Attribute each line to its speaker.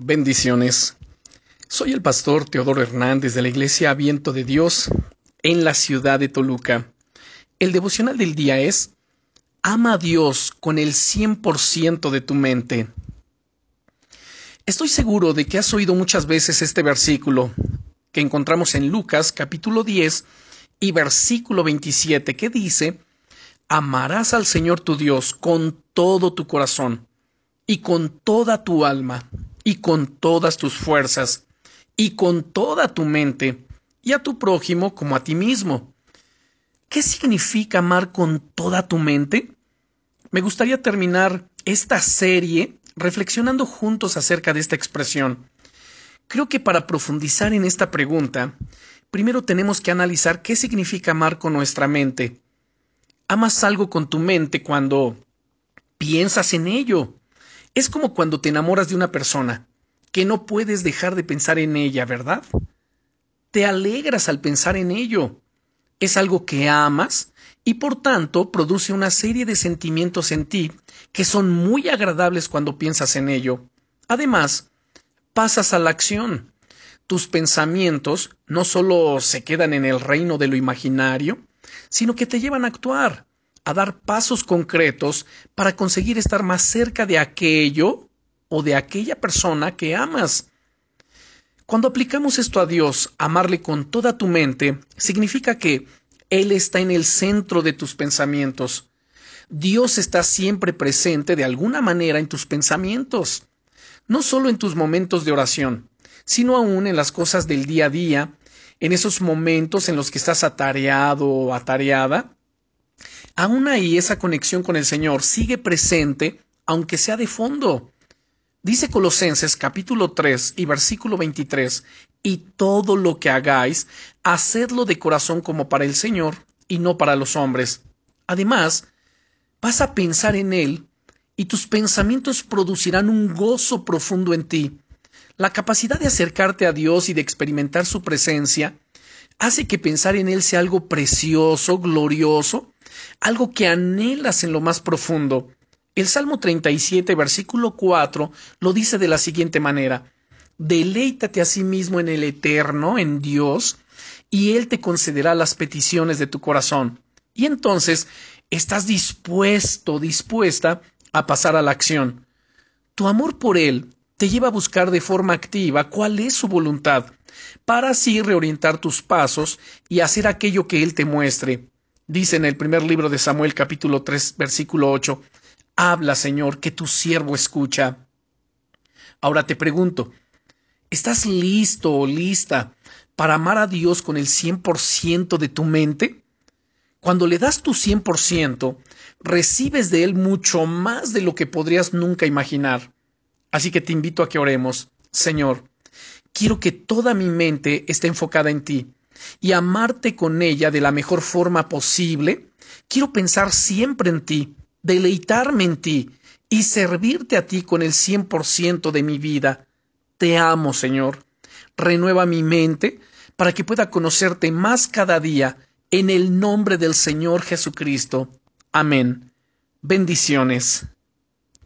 Speaker 1: Bendiciones. Soy el pastor Teodoro Hernández de la Iglesia Viento de Dios en la ciudad de Toluca. El devocional del día es Ama a Dios con el 100% de tu mente. Estoy seguro de que has oído muchas veces este versículo que encontramos en Lucas capítulo 10 y versículo 27 que dice, Amarás al Señor tu Dios con todo tu corazón y con toda tu alma y con todas tus fuerzas y con toda tu mente y a tu prójimo como a ti mismo. ¿Qué significa amar con toda tu mente? Me gustaría terminar esta serie reflexionando juntos acerca de esta expresión. Creo que para profundizar en esta pregunta, primero tenemos que analizar qué significa amar con nuestra mente. Amas algo con tu mente cuando piensas en ello, es como cuando te enamoras de una persona, que no puedes dejar de pensar en ella, ¿verdad? Te alegras al pensar en ello. Es algo que amas y por tanto produce una serie de sentimientos en ti que son muy agradables cuando piensas en ello. Además, pasas a la acción. Tus pensamientos no solo se quedan en el reino de lo imaginario, sino que te llevan a actuar a dar pasos concretos para conseguir estar más cerca de aquello o de aquella persona que amas. Cuando aplicamos esto a Dios, amarle con toda tu mente, significa que Él está en el centro de tus pensamientos. Dios está siempre presente de alguna manera en tus pensamientos, no solo en tus momentos de oración, sino aún en las cosas del día a día, en esos momentos en los que estás atareado o atareada, aún ahí esa conexión con el Señor sigue presente, aunque sea de fondo. Dice Colosenses capítulo 3 y versículo 23, y todo lo que hagáis, hacedlo de corazón como para el Señor y no para los hombres. Además, vas a pensar en Él y tus pensamientos producirán un gozo profundo en ti. La capacidad de acercarte a Dios y de experimentar su presencia hace que pensar en Él sea algo precioso, glorioso, algo que anhelas en lo más profundo. El Salmo 37, versículo 4, lo dice de la siguiente manera, Deleítate a sí mismo en el Eterno, en Dios, y Él te concederá las peticiones de tu corazón. Y entonces estás dispuesto, dispuesta a pasar a la acción. Tu amor por Él te lleva a buscar de forma activa cuál es su voluntad, para así reorientar tus pasos y hacer aquello que Él te muestre. Dice en el primer libro de Samuel capítulo 3 versículo 8, Habla, Señor, que tu siervo escucha. Ahora te pregunto, ¿estás listo o lista para amar a Dios con el 100% de tu mente? Cuando le das tu 100%, recibes de Él mucho más de lo que podrías nunca imaginar. Así que te invito a que oremos. Señor, quiero que toda mi mente esté enfocada en ti y amarte con ella de la mejor forma posible, quiero pensar siempre en ti, deleitarme en ti y servirte a ti con el cien por ciento de mi vida. Te amo, Señor. Renueva mi mente para que pueda conocerte más cada día en el nombre del Señor Jesucristo. Amén. Bendiciones.